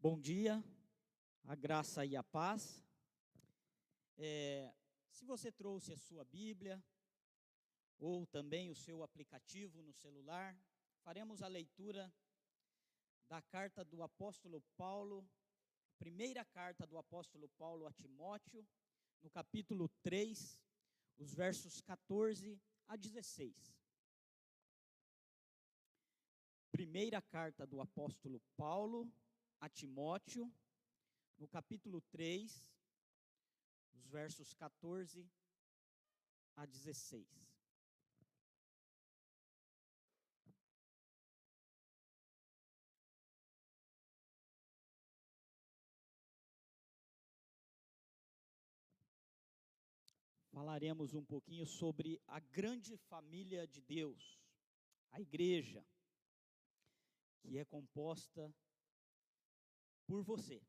Bom dia, a graça e a paz. É, se você trouxe a sua Bíblia ou também o seu aplicativo no celular, faremos a leitura da carta do apóstolo Paulo, primeira carta do apóstolo Paulo a Timóteo, no capítulo 3, os versos 14 a 16. Primeira carta do apóstolo Paulo a Timóteo, no capítulo 3, os versos 14 a 16. Falaremos um pouquinho sobre a grande família de Deus, a igreja, que é composta por você.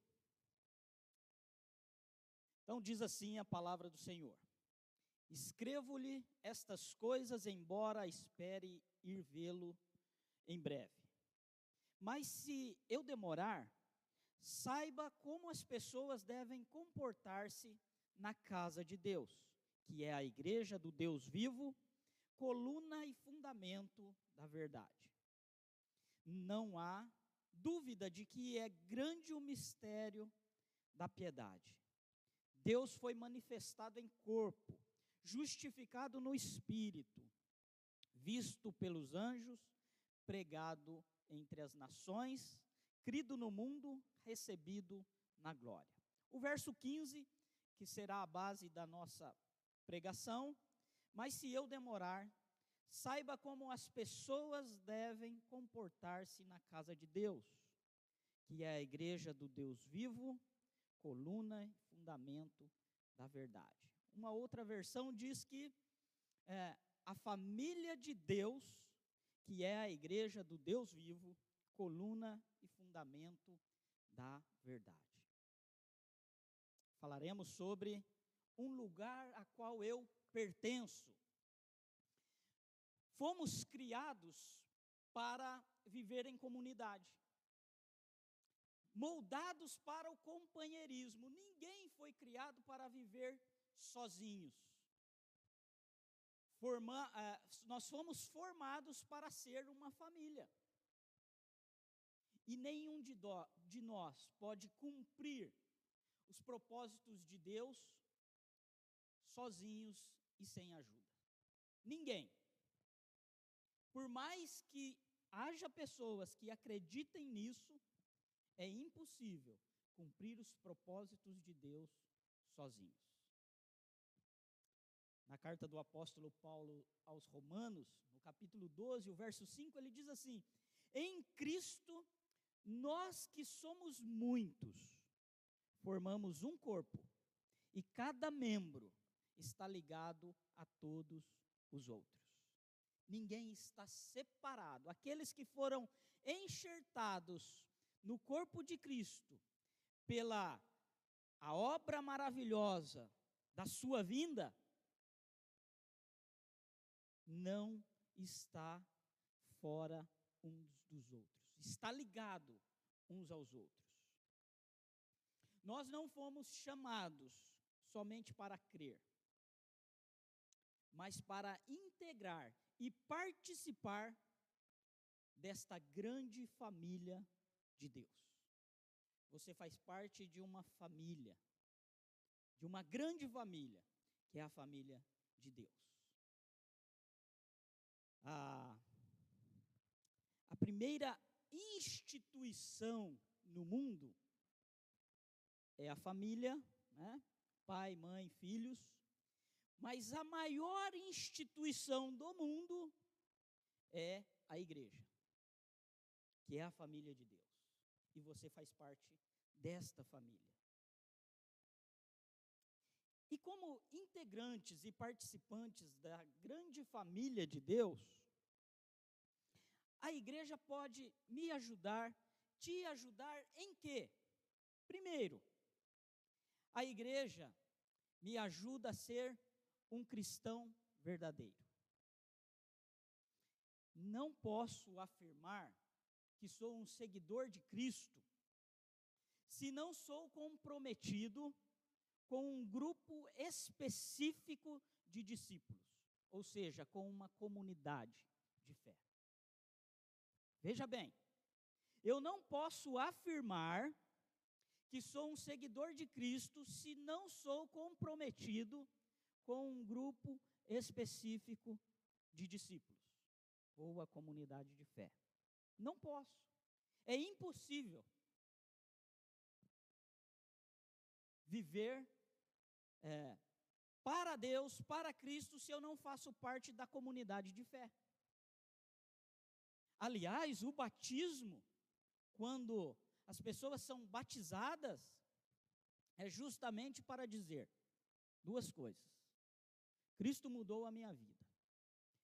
Então diz assim a palavra do Senhor: Escrevo-lhe estas coisas, embora espere ir vê-lo em breve. Mas se eu demorar, saiba como as pessoas devem comportar-se na casa de Deus, que é a igreja do Deus vivo, coluna e fundamento da verdade. Não há dúvida de que é grande o mistério da piedade. Deus foi manifestado em corpo, justificado no espírito, visto pelos anjos, pregado entre as nações, crido no mundo, recebido na glória. O verso 15, que será a base da nossa pregação, mas se eu demorar, Saiba como as pessoas devem comportar-se na casa de Deus, que é a igreja do Deus vivo, coluna e fundamento da verdade. Uma outra versão diz que é, a família de Deus, que é a igreja do Deus vivo, coluna e fundamento da verdade. Falaremos sobre um lugar a qual eu pertenço. Fomos criados para viver em comunidade, moldados para o companheirismo. Ninguém foi criado para viver sozinhos. Forma, uh, nós fomos formados para ser uma família. E nenhum de, do, de nós pode cumprir os propósitos de Deus sozinhos e sem ajuda. Ninguém. Por mais que haja pessoas que acreditem nisso, é impossível cumprir os propósitos de Deus sozinhos. Na carta do apóstolo Paulo aos Romanos, no capítulo 12, o verso 5, ele diz assim: Em Cristo, nós que somos muitos, formamos um corpo, e cada membro está ligado a todos os outros ninguém está separado. Aqueles que foram enxertados no corpo de Cristo pela a obra maravilhosa da sua vinda, não está fora uns dos outros, está ligado uns aos outros. Nós não fomos chamados somente para crer, mas para integrar e participar desta grande família de Deus. Você faz parte de uma família, de uma grande família, que é a família de Deus. A, a primeira instituição no mundo é a família, né? pai, mãe, filhos. Mas a maior instituição do mundo é a igreja, que é a família de Deus. E você faz parte desta família. E como integrantes e participantes da grande família de Deus, a igreja pode me ajudar, te ajudar em quê? Primeiro, a igreja me ajuda a ser um cristão verdadeiro. Não posso afirmar que sou um seguidor de Cristo se não sou comprometido com um grupo específico de discípulos, ou seja, com uma comunidade de fé. Veja bem, eu não posso afirmar que sou um seguidor de Cristo se não sou comprometido com um grupo específico de discípulos ou a comunidade de fé. Não posso. É impossível viver é, para Deus, para Cristo, se eu não faço parte da comunidade de fé. Aliás, o batismo, quando as pessoas são batizadas, é justamente para dizer duas coisas. Cristo mudou a minha vida.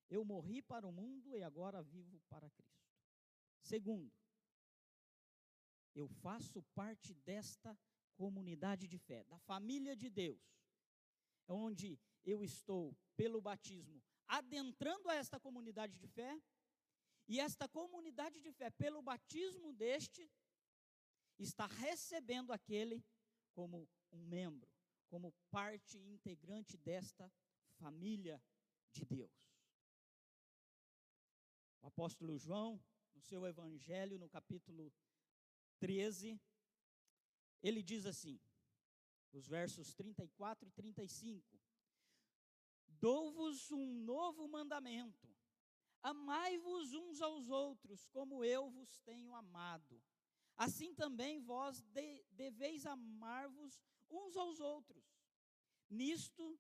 Eu morri para o mundo e agora vivo para Cristo. Segundo, eu faço parte desta comunidade de fé, da família de Deus, onde eu estou, pelo batismo, adentrando a esta comunidade de fé, e esta comunidade de fé, pelo batismo deste, está recebendo aquele como um membro, como parte integrante desta família de Deus. O apóstolo João, no seu evangelho, no capítulo 13, ele diz assim, os versos 34 e 35: Dou-vos um novo mandamento, amai-vos uns aos outros, como eu vos tenho amado. Assim também vós de, deveis amar-vos uns aos outros. Nisto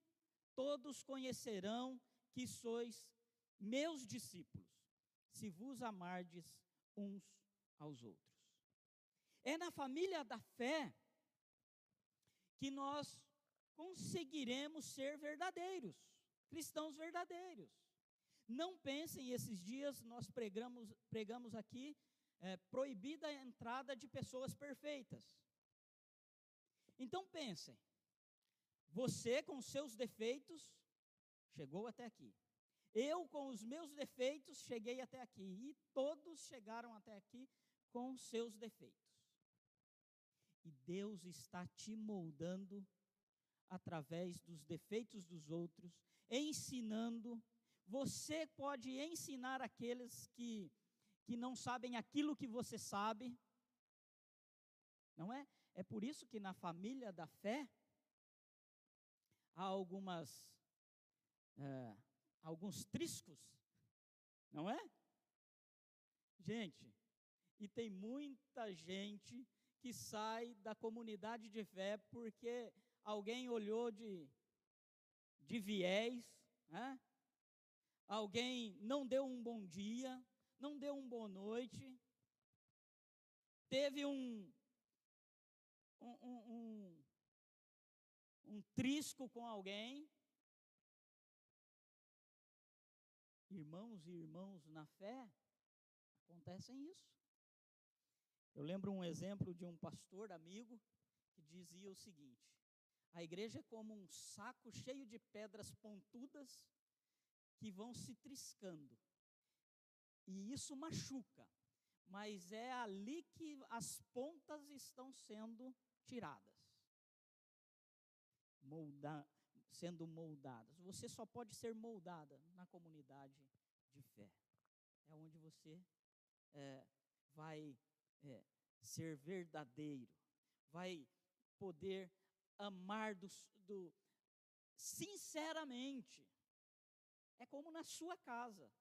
todos conhecerão que sois meus discípulos, se vos amardes uns aos outros. É na família da fé que nós conseguiremos ser verdadeiros, cristãos verdadeiros. Não pensem, esses dias nós pregamos, pregamos aqui, é, proibida a entrada de pessoas perfeitas. Então pensem, você com seus defeitos chegou até aqui. Eu com os meus defeitos cheguei até aqui. E todos chegaram até aqui com seus defeitos. E Deus está te moldando através dos defeitos dos outros, ensinando. Você pode ensinar aqueles que, que não sabem aquilo que você sabe. Não é? É por isso que na família da fé algumas é, alguns triscos, não é? Gente, e tem muita gente que sai da comunidade de fé porque alguém olhou de, de viés, né? alguém não deu um bom dia, não deu um boa noite, teve um, um, um, um, trisco com alguém. Irmãos e irmãos na fé, acontecem isso. Eu lembro um exemplo de um pastor amigo que dizia o seguinte: a igreja é como um saco cheio de pedras pontudas que vão se triscando. E isso machuca, mas é ali que as pontas estão sendo tiradas. Molda, sendo moldadas. Você só pode ser moldada na comunidade de fé. É onde você é, vai é, ser verdadeiro, vai poder amar do, do, sinceramente. É como na sua casa,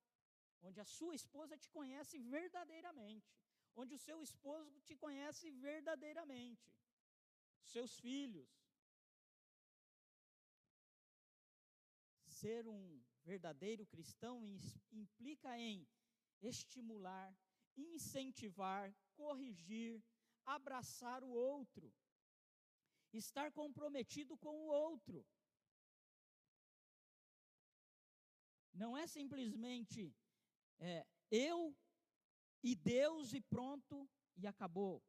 onde a sua esposa te conhece verdadeiramente, onde o seu esposo te conhece verdadeiramente, seus filhos. Ser um verdadeiro cristão implica em estimular, incentivar, corrigir, abraçar o outro, estar comprometido com o outro. Não é simplesmente é, eu e Deus e pronto e acabou.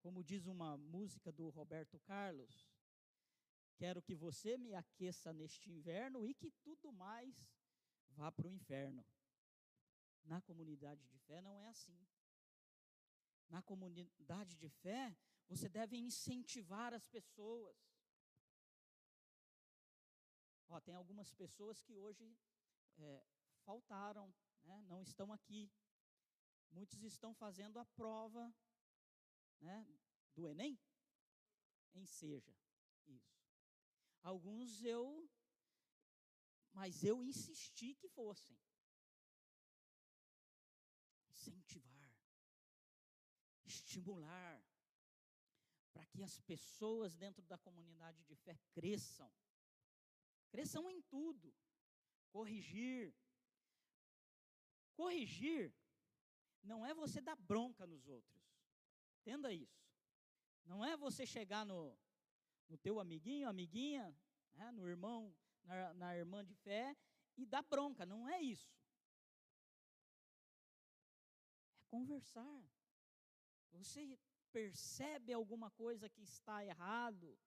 Como diz uma música do Roberto Carlos, quero que você me aqueça neste inverno e que tudo mais vá para o inferno. Na comunidade de fé não é assim. na comunidade de fé, você deve incentivar as pessoas. Ó, tem algumas pessoas que hoje é, faltaram, né, não estão aqui. Muitos estão fazendo a prova né, do Enem em Seja. Isso. Alguns eu, mas eu insisti que fossem. Incentivar, estimular, para que as pessoas dentro da comunidade de fé cresçam. Cresçam em tudo. Corrigir. Corrigir não é você dar bronca nos outros. Entenda isso. Não é você chegar no, no teu amiguinho, amiguinha, né, no irmão, na, na irmã de fé e dar bronca. Não é isso. É conversar. Você percebe alguma coisa que está errado,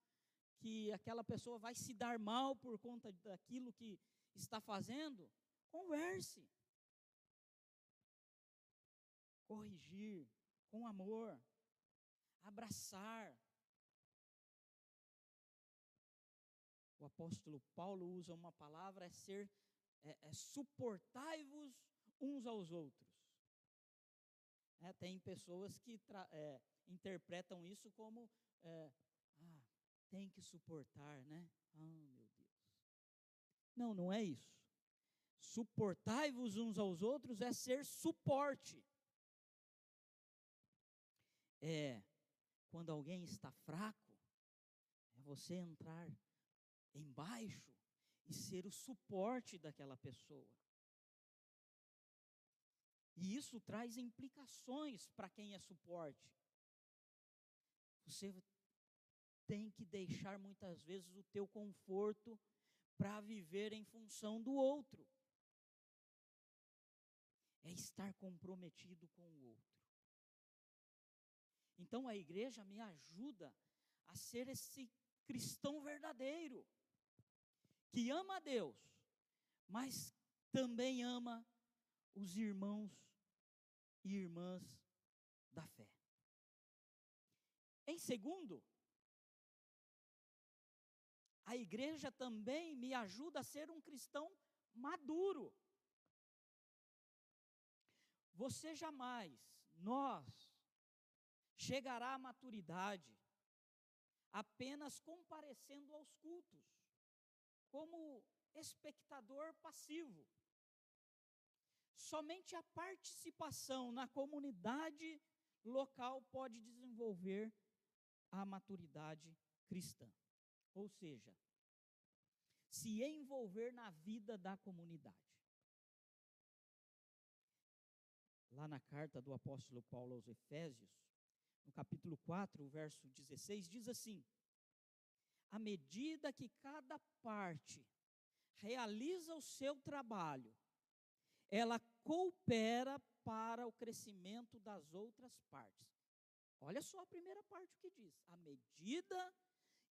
que aquela pessoa vai se dar mal por conta daquilo que está fazendo, converse. Corrigir com amor, abraçar. Apóstolo Paulo usa uma palavra, é ser, é, é suportai-vos uns aos outros. É, tem pessoas que é, interpretam isso como é, ah, tem que suportar, né? Ah, meu Deus. Não, não é isso. Suportai-vos uns aos outros é ser suporte. É quando alguém está fraco, é você entrar embaixo e ser o suporte daquela pessoa. E isso traz implicações para quem é suporte. Você tem que deixar muitas vezes o teu conforto para viver em função do outro. É estar comprometido com o outro. Então a igreja me ajuda a ser esse cristão verdadeiro, que ama a Deus, mas também ama os irmãos e irmãs da fé. Em segundo, a igreja também me ajuda a ser um cristão maduro. Você jamais, nós, chegará à maturidade apenas comparecendo aos cultos, como espectador passivo. Somente a participação na comunidade local pode desenvolver a maturidade cristã. Ou seja, se envolver na vida da comunidade. Lá na carta do apóstolo Paulo aos Efésios, no capítulo 4, verso 16, diz assim: À medida que cada parte realiza o seu trabalho, ela coopera para o crescimento das outras partes. Olha só a primeira parte que diz: à medida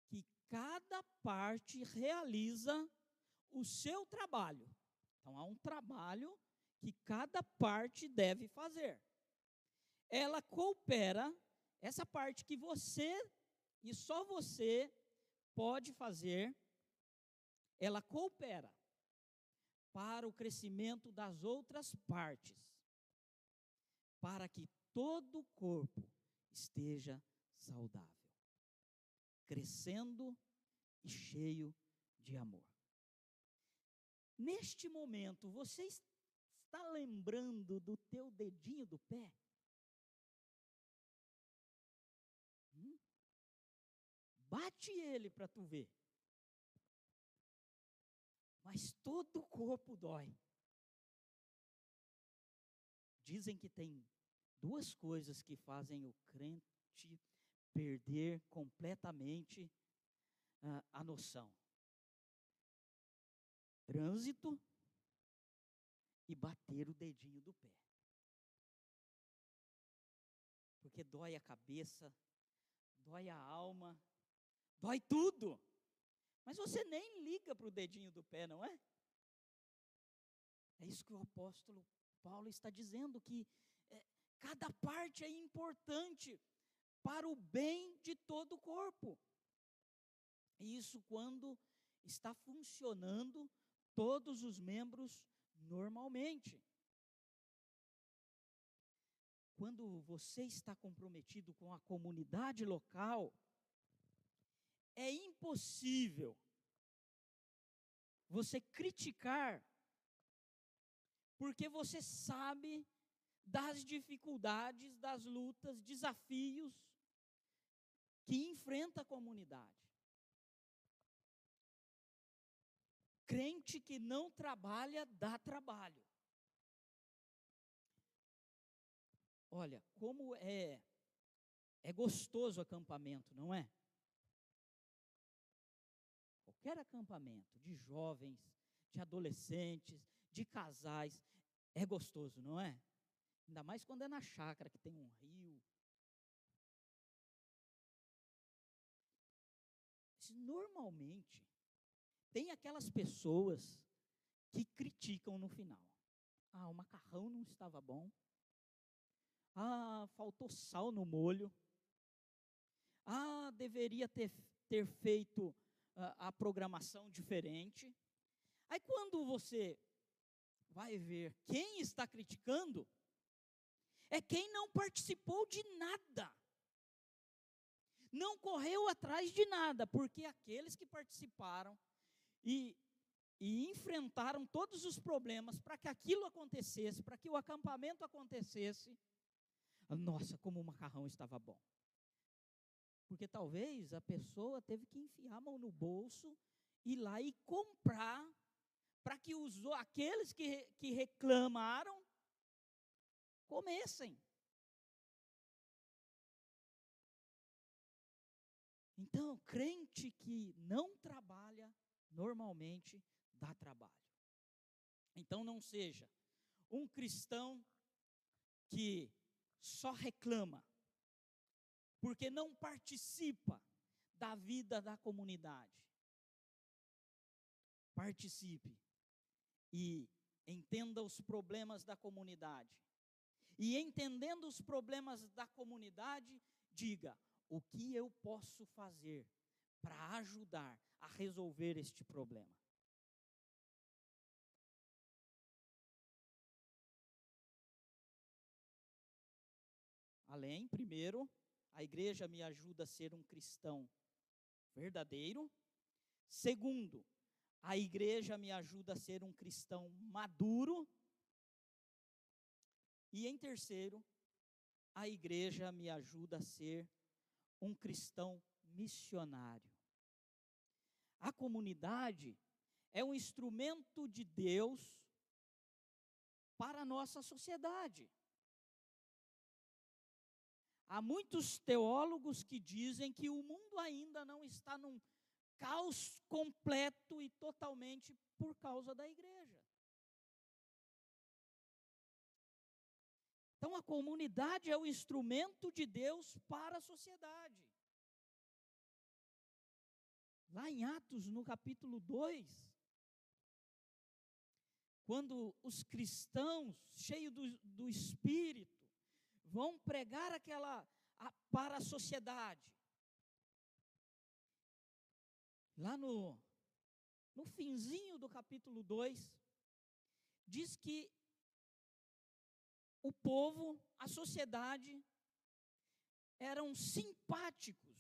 que cada parte realiza o seu trabalho. Então há um trabalho que cada parte deve fazer. Ela coopera, essa parte que você e só você pode fazer, ela coopera para o crescimento das outras partes, para que todo o corpo esteja saudável, crescendo e cheio de amor. Neste momento, você está lembrando do teu dedinho do pé? Bate ele para tu ver. Mas todo o corpo dói. Dizem que tem duas coisas que fazem o crente perder completamente uh, a noção: trânsito e bater o dedinho do pé. Porque dói a cabeça, dói a alma, dói tudo. Mas você nem liga para o dedinho do pé, não é? É isso que o apóstolo Paulo está dizendo, que Cada parte é importante para o bem de todo o corpo. E isso quando está funcionando todos os membros normalmente. Quando você está comprometido com a comunidade local, é impossível você criticar, porque você sabe das dificuldades, das lutas, desafios que enfrenta a comunidade. Crente que não trabalha, dá trabalho. Olha, como é é gostoso o acampamento, não é? Qualquer acampamento de jovens, de adolescentes, de casais, é gostoso, não é? Ainda mais quando é na chácara que tem um rio. Normalmente, tem aquelas pessoas que criticam no final. Ah, o macarrão não estava bom. Ah, faltou sal no molho. Ah, deveria ter, ter feito a, programação diferente. Aí quando você vai ver quem está criticando, é quem não participou de nada. Não correu atrás de nada, porque aqueles que participaram e, e enfrentaram todos os problemas para que aquilo acontecesse, para que o acampamento acontecesse. Nossa, como o macarrão estava bom. Porque talvez a pessoa teve que enfiar a mão no bolso, ir lá e comprar, para que os, aqueles que, que reclamaram comessem. Então, crente que não trabalha normalmente dá trabalho. Então não seja um cristão que só reclama, porque não participa da vida da comunidade. Participe e entenda os problemas da comunidade. E entendendo os problemas da comunidade, diga: o que eu posso fazer para ajudar a resolver este problema. Além, primeiro, a igreja me ajuda a ser um cristão verdadeiro. Segundo, a igreja me ajuda a ser um cristão maduro. E em terceiro, a igreja me ajuda a ser um cristão missionário. A comunidade é um instrumento de Deus para a nossa sociedade. Há muitos teólogos que dizem que o mundo ainda não está num caos completo e totalmente por causa da igreja. Então a comunidade é o instrumento de Deus para a sociedade. Lá em Atos, no capítulo 2, quando os cristãos, cheios do, do Espírito, vão pregar aquela a, para a sociedade. Lá no, no finzinho do capítulo 2, diz que o povo, a sociedade, eram simpáticos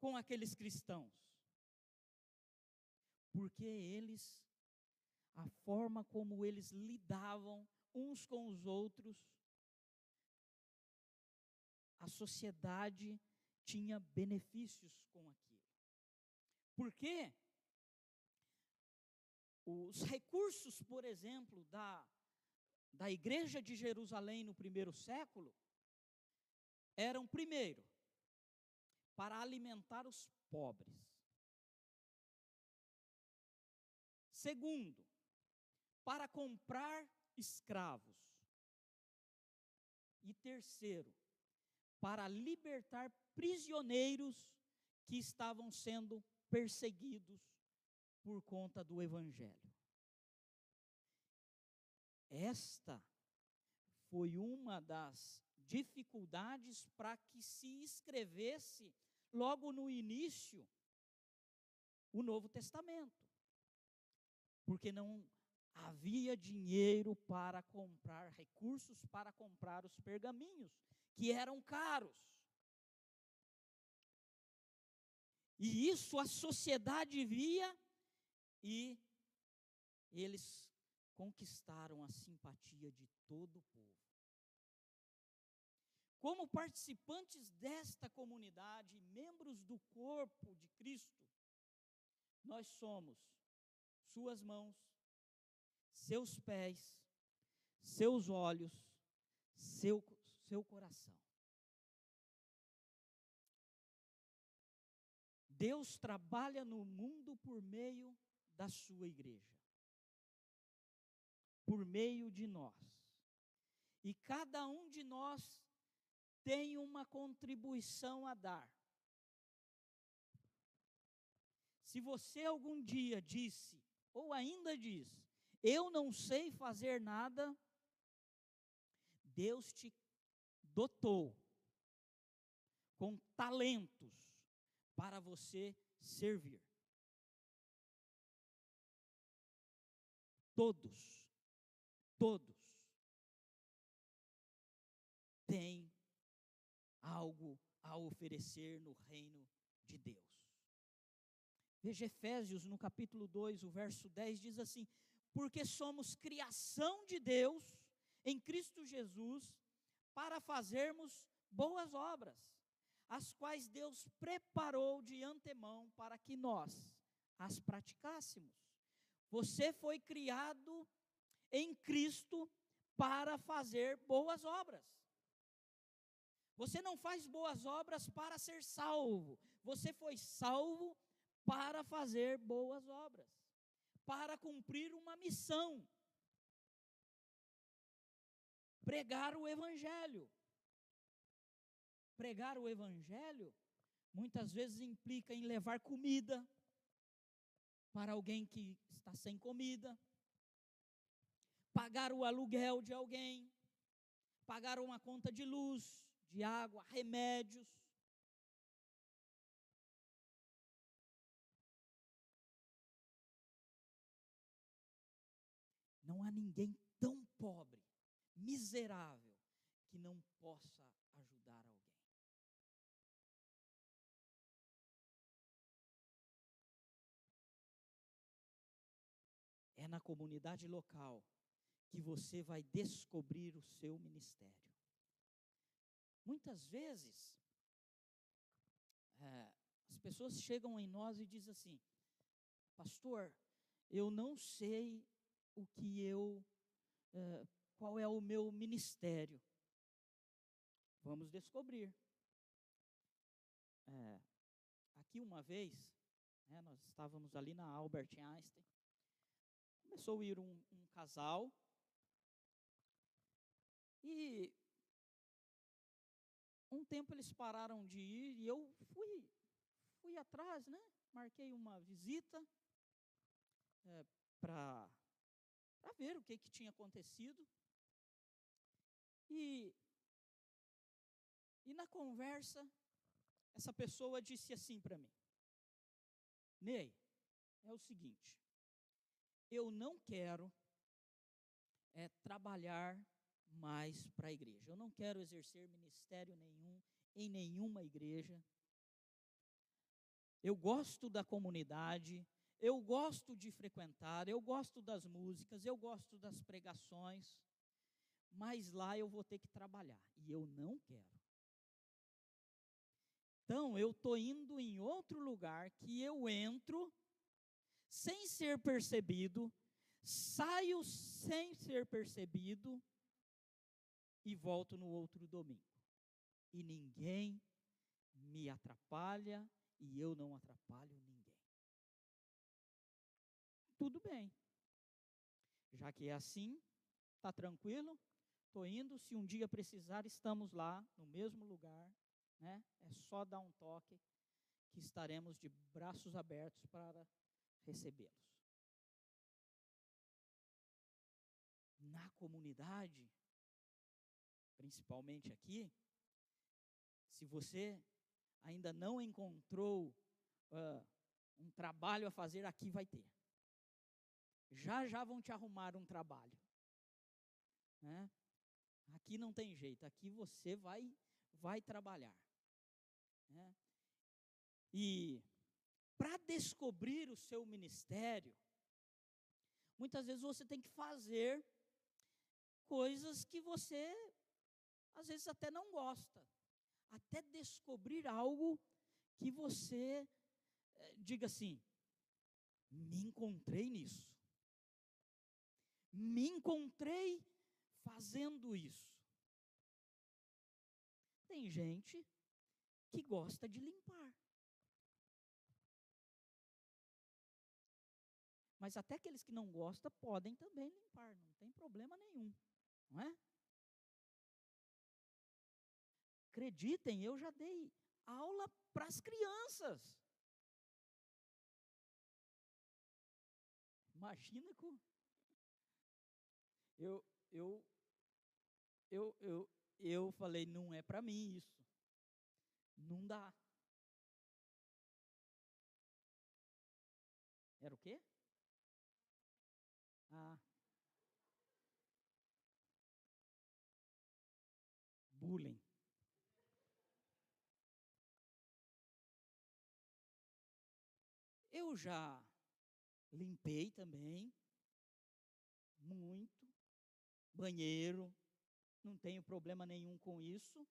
com aqueles cristãos. Porque eles, a forma como eles lidavam uns com os outros, a sociedade tinha benefícios com aquilo. Porque os recursos, por exemplo, da, da igreja de Jerusalém no primeiro século, eram, primeiro, para alimentar os pobres. Segundo, para comprar escravos. E terceiro, para libertar prisioneiros que estavam sendo perseguidos por conta do Evangelho. Esta foi uma das dificuldades para que se escrevesse logo no início o Novo Testamento. Porque não havia dinheiro para comprar, recursos para comprar os pergaminhos, que eram caros. E isso a sociedade via e eles conquistaram a simpatia de todo o povo. Como participantes desta comunidade, membros do corpo de Cristo, nós somos suas mãos, seus pés, seus olhos, seu, seu coração. Deus trabalha no mundo por meio da sua igreja, por meio de nós. E cada um de nós tem uma contribuição a dar. Se você algum dia disse, ou ainda diz, eu não sei fazer nada, Deus te dotou com talentos para você servir. Todos, todos têm algo a oferecer no reino de Deus. Veja Efésios no capítulo 2, o verso 10 diz assim: Porque somos criação de Deus em Cristo Jesus para fazermos boas obras, as quais Deus preparou de antemão para que nós as praticássemos. Você foi criado em Cristo para fazer boas obras. Você não faz boas obras para ser salvo. Você foi salvo para fazer boas obras, para cumprir uma missão. Pregar o evangelho. Pregar o evangelho muitas vezes implica em levar comida para alguém que está sem comida, pagar o aluguel de alguém, pagar uma conta de luz, de água, remédios. Não há ninguém tão pobre, miserável, que não possa ajudar alguém. É na comunidade local que você vai descobrir o seu ministério. Muitas vezes, é, as pessoas chegam em nós e dizem assim: Pastor, eu não sei o que eu, é, qual é o meu ministério. Vamos descobrir. É, aqui uma vez, né, nós estávamos ali na Albert Einstein, começou a ir um, um casal, e um tempo eles pararam de ir e eu fui, fui atrás, né? Marquei uma visita é, para ver o que, que tinha acontecido. E, e na conversa, essa pessoa disse assim para mim: Ney, é o seguinte, eu não quero é, trabalhar mais para a igreja. Eu não quero exercer ministério nenhum em nenhuma igreja. Eu gosto da comunidade, eu gosto de frequentar, eu gosto das músicas, eu gosto das pregações, mas lá eu vou ter que trabalhar e eu não quero. Então eu estou indo em outro lugar que eu entro sem ser percebido, saio sem ser percebido e volto no outro domingo. E ninguém me atrapalha e eu não atrapalho ninguém. Tudo bem. Já que é assim, está tranquilo, estou indo. Se um dia precisar, estamos lá, no mesmo lugar. Né? É só dar um toque que estaremos de braços abertos para recebê-los. Na comunidade, principalmente aqui, se você ainda não encontrou uh, um trabalho a fazer, aqui vai ter. Já já vão te arrumar um trabalho. Né? Aqui não tem jeito, aqui você vai, vai trabalhar. Né? E para descobrir o seu ministério, muitas vezes você tem que fazer coisas que você, às vezes, até não gosta, até descobrir algo que você eh, diga assim: me encontrei nisso, me encontrei fazendo isso. Tem gente que gosta de limpar. Mas até aqueles que não gostam podem também limpar, não tem problema nenhum, não é? Acreditem, eu já dei aula para as crianças. Imagina com eu eu eu eu eu falei não é para mim isso. Não dá. Era o quê? Ah. Bullying. Eu já limpei também, muito, banheiro, não tenho problema nenhum com isso.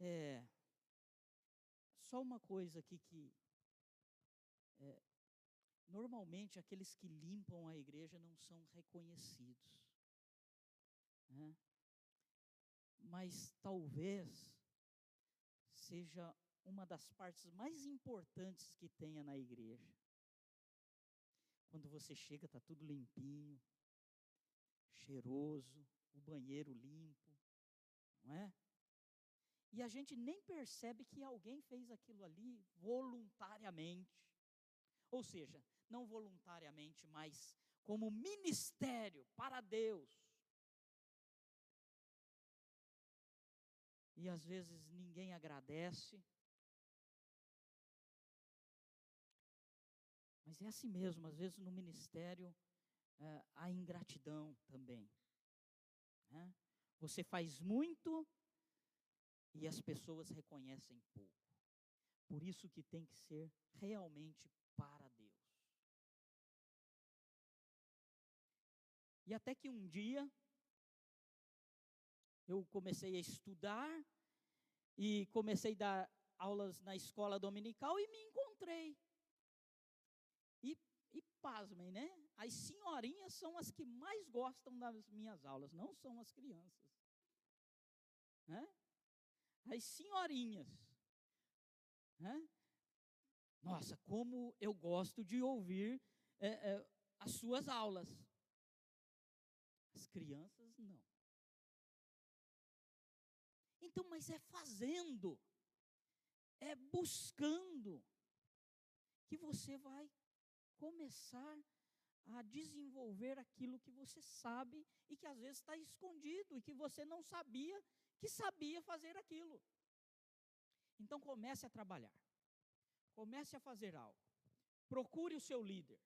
É, só uma coisa aqui que é, normalmente aqueles que limpam a igreja não são reconhecidos. Né? Mas talvez seja uma das partes mais importantes que tenha na igreja. Quando você chega, está tudo limpinho, cheiroso, o banheiro limpo, não é? E a gente nem percebe que alguém fez aquilo ali voluntariamente. Ou seja, não voluntariamente, mas como ministério para Deus. E às vezes ninguém agradece. Mas é assim mesmo, às vezes no ministério é, há ingratidão também. Né? Você faz muito e as pessoas reconhecem pouco. Por isso que tem que ser realmente para Deus. E até que um dia eu comecei a estudar e comecei a dar aulas na escola dominical e me encontrei. E, e pasmem, né? As senhorinhas são as que mais gostam das minhas aulas, não são as crianças. Né? As senhorinhas. Né? Nossa, como eu gosto de ouvir é, é, as suas aulas. As crianças, não. Então, mas é fazendo, é buscando, que você vai começar a desenvolver aquilo que você sabe e que às vezes está escondido e que você não sabia que sabia fazer aquilo. Então comece a trabalhar. Comece a fazer algo. Procure o seu líder.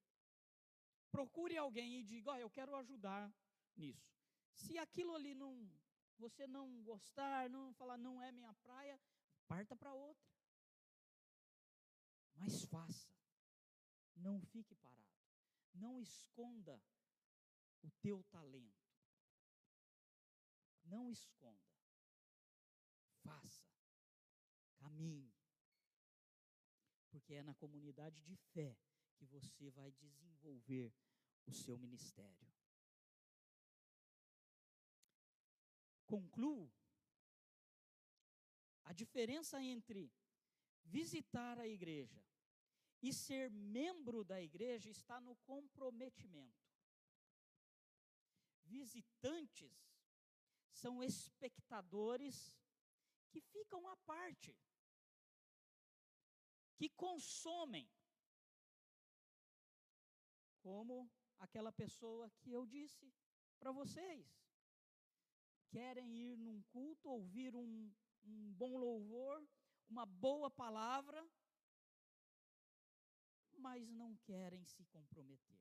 Procure alguém e diga: oh, eu quero ajudar nisso. Se aquilo ali não você não gostar, não falar não é minha praia, parta para outra. Mas faça. Não fique parado. Não esconda o teu talento. Não esconda. Faça. Caminhe. Porque é na comunidade de fé que você vai desenvolver o seu ministério. Concluo. A diferença entre visitar a igreja e ser membro da igreja está no comprometimento. Visitantes são espectadores que ficam à parte, que consomem, como aquela pessoa que eu disse para vocês. querem ir num culto, ouvir um, um bom louvor, uma boa palavra, mas não querem se comprometer.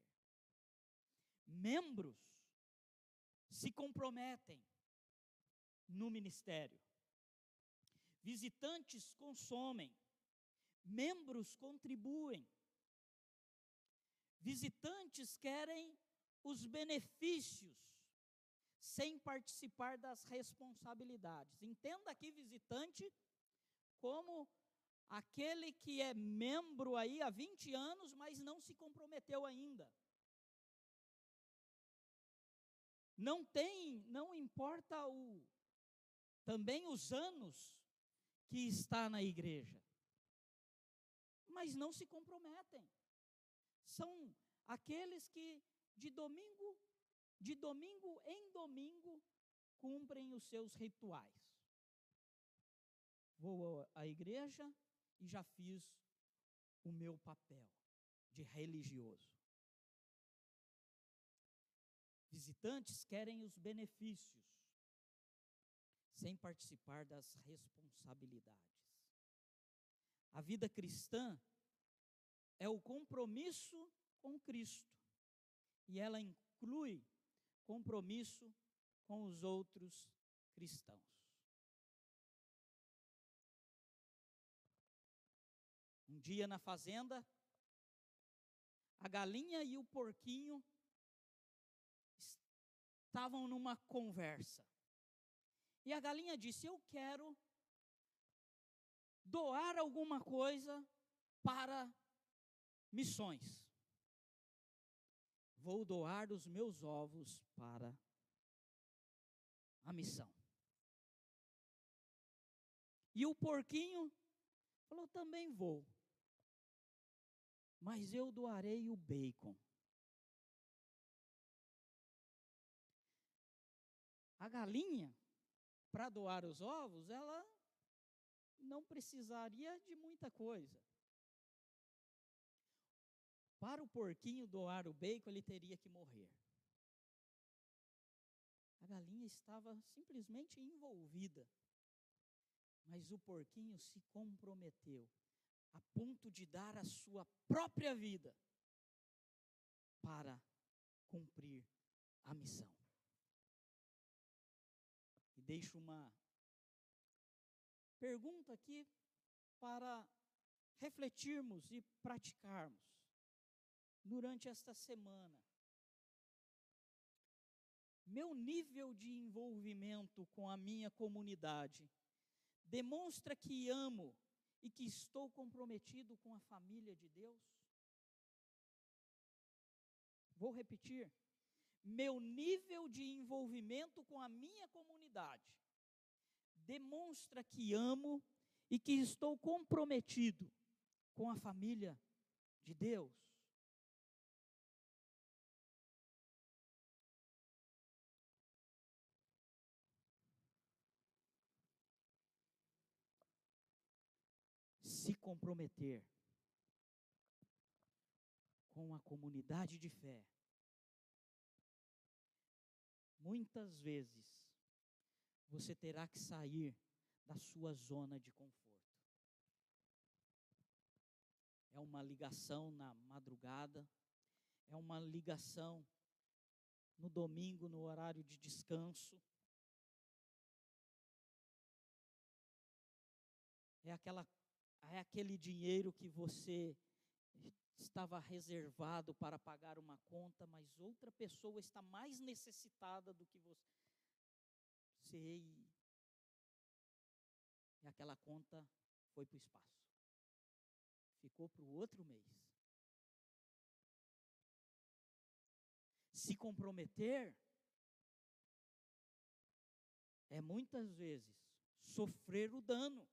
Membros se comprometem no ministério. Visitantes consomem, membros contribuem. Visitantes querem os benefícios sem participar das responsabilidades. Entenda aqui, visitante, como aquele que é membro aí há 20 anos, mas não se comprometeu ainda. Não tem, não importa o também os anos que está na igreja. Mas não se comprometem. São aqueles que de domingo de domingo em domingo cumprem os seus rituais. Vou à igreja e já fiz o meu papel de religioso. Visitantes querem os benefícios, sem participar das responsabilidades. A vida cristã é o compromisso com Cristo, e ela inclui compromisso com os outros cristãos. Um dia na fazenda, a galinha e o porquinho estavam numa conversa. E a galinha disse: Eu quero doar alguma coisa para missões. Vou doar os meus ovos para a missão. E o porquinho falou: Também vou mas eu doarei o bacon. A galinha, para doar os ovos, ela não precisaria de muita coisa. Para o porquinho doar o bacon, ele teria que morrer. A galinha estava simplesmente envolvida. Mas o porquinho se comprometeu a ponto de dar a sua própria vida para cumprir a missão. E deixo uma pergunta aqui para refletirmos e praticarmos durante esta semana. Meu nível de envolvimento com a minha comunidade demonstra que amo e que estou comprometido com a família de Deus? Vou repetir. Meu nível de envolvimento com a minha comunidade demonstra que amo e que estou comprometido com a família de Deus. Se comprometer com a comunidade de fé, muitas vezes você terá que sair da sua zona de conforto. É uma ligação na madrugada, é uma ligação no domingo, no horário de descanso. É aquela é aquele dinheiro que você estava reservado para pagar uma conta, mas outra pessoa está mais necessitada do que você. E, e aquela conta foi para o espaço. Ficou para o outro mês. Se comprometer é muitas vezes sofrer o dano.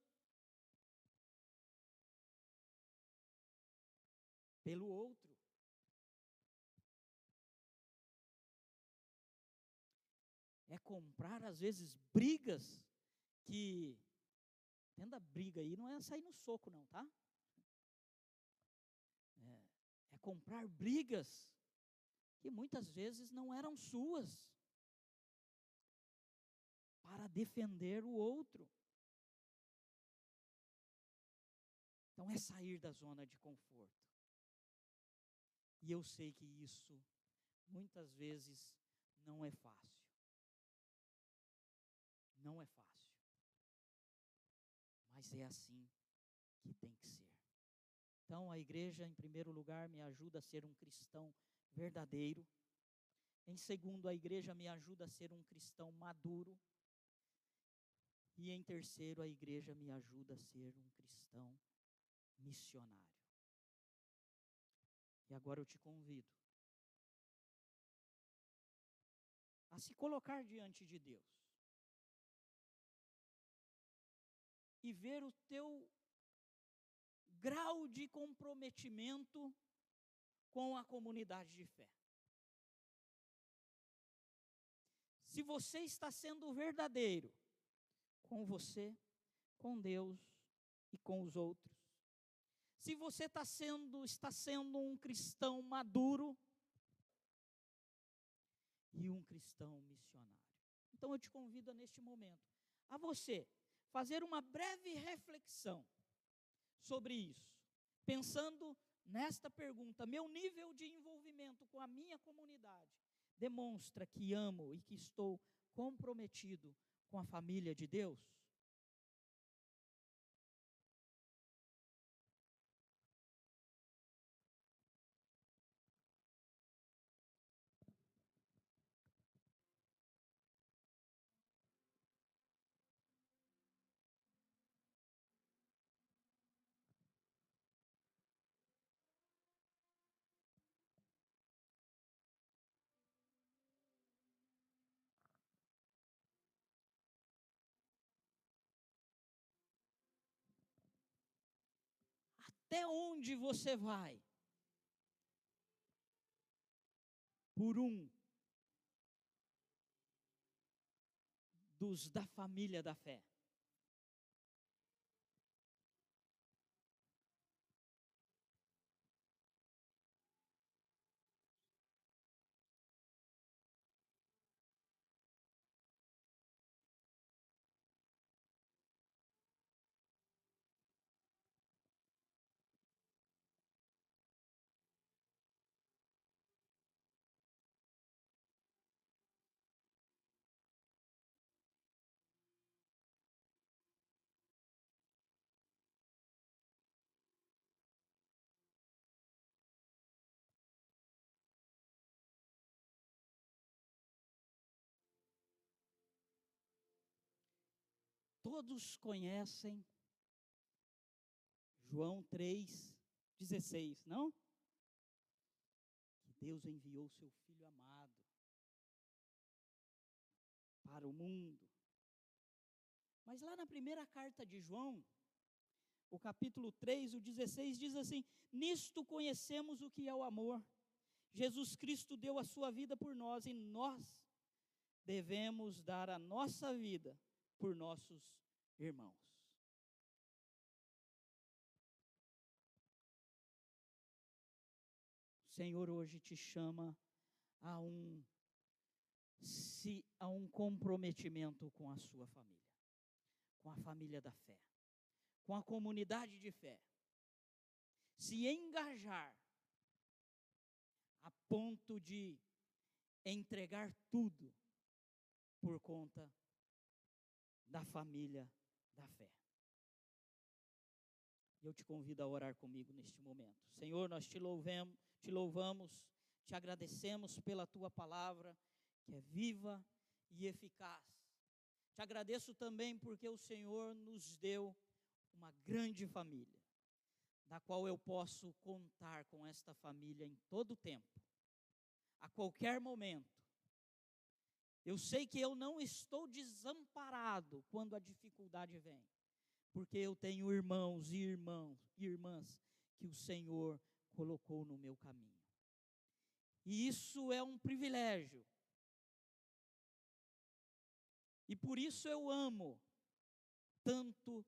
Pelo outro. É comprar, às vezes, brigas que. Entenda briga aí, não é sair no soco, não, tá? É, é comprar brigas que muitas vezes não eram suas. para defender o outro. Então é sair da zona de conforto. E eu sei que isso muitas vezes não é fácil. Não é fácil. Mas é assim que tem que ser. Então a igreja, em primeiro lugar, me ajuda a ser um cristão verdadeiro. Em segundo, a igreja me ajuda a ser um cristão maduro. E em terceiro, a igreja me ajuda a ser um cristão missionário. E agora eu te convido a se colocar diante de Deus e ver o teu grau de comprometimento com a comunidade de fé. Se você está sendo verdadeiro com você, com Deus e com os outros, se você está sendo, está sendo um cristão maduro e um cristão missionário. Então eu te convido neste momento a você fazer uma breve reflexão sobre isso, pensando nesta pergunta: meu nível de envolvimento com a minha comunidade demonstra que amo e que estou comprometido com a família de Deus? Até onde você vai? Por um dos da família da fé. Todos conhecem João 3,16, não? Que Deus enviou seu Filho amado para o mundo. Mas lá na primeira carta de João, o capítulo 3, o 16, diz assim: Nisto conhecemos o que é o amor. Jesus Cristo deu a sua vida por nós e nós devemos dar a nossa vida por nossos irmãos. O Senhor hoje te chama a um se a um comprometimento com a sua família, com a família da fé, com a comunidade de fé. Se engajar a ponto de entregar tudo por conta da família da fé. E eu te convido a orar comigo neste momento. Senhor, nós te louvemos, te louvamos, te agradecemos pela tua palavra, que é viva e eficaz. Te agradeço também porque o Senhor nos deu uma grande família, da qual eu posso contar com esta família em todo o tempo, a qualquer momento eu sei que eu não estou desamparado quando a dificuldade vem, porque eu tenho irmãos e irmãos e irmãs que o Senhor colocou no meu caminho. E isso é um privilégio. E por isso eu amo tanto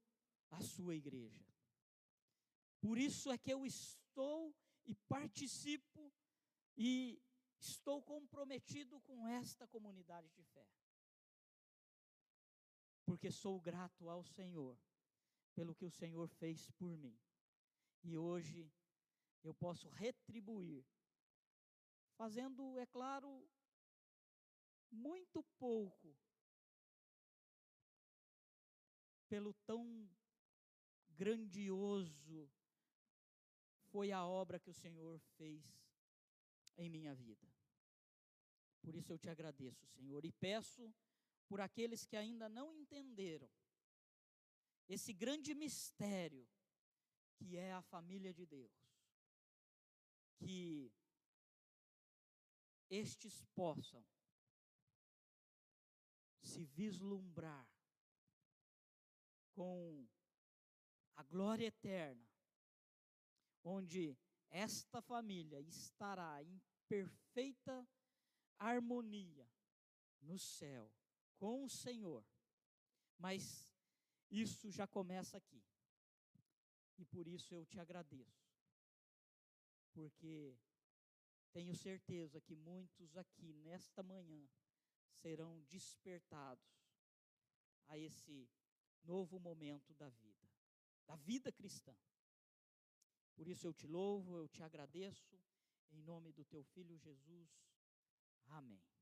a sua igreja. Por isso é que eu estou e participo e Estou comprometido com esta comunidade de fé. porque sou grato ao Senhor pelo que o Senhor fez por mim. E hoje eu posso retribuir, fazendo, é claro, muito pouco pelo tão grandioso foi a obra que o Senhor fez em minha vida. Por isso eu te agradeço, Senhor, e peço por aqueles que ainda não entenderam esse grande mistério que é a família de Deus, que estes possam se vislumbrar com a glória eterna, onde esta família estará em perfeita harmonia no céu com o Senhor. Mas isso já começa aqui. E por isso eu te agradeço. Porque tenho certeza que muitos aqui nesta manhã serão despertados a esse novo momento da vida, da vida cristã. Por isso eu te louvo, eu te agradeço, em nome do teu filho Jesus. Amém.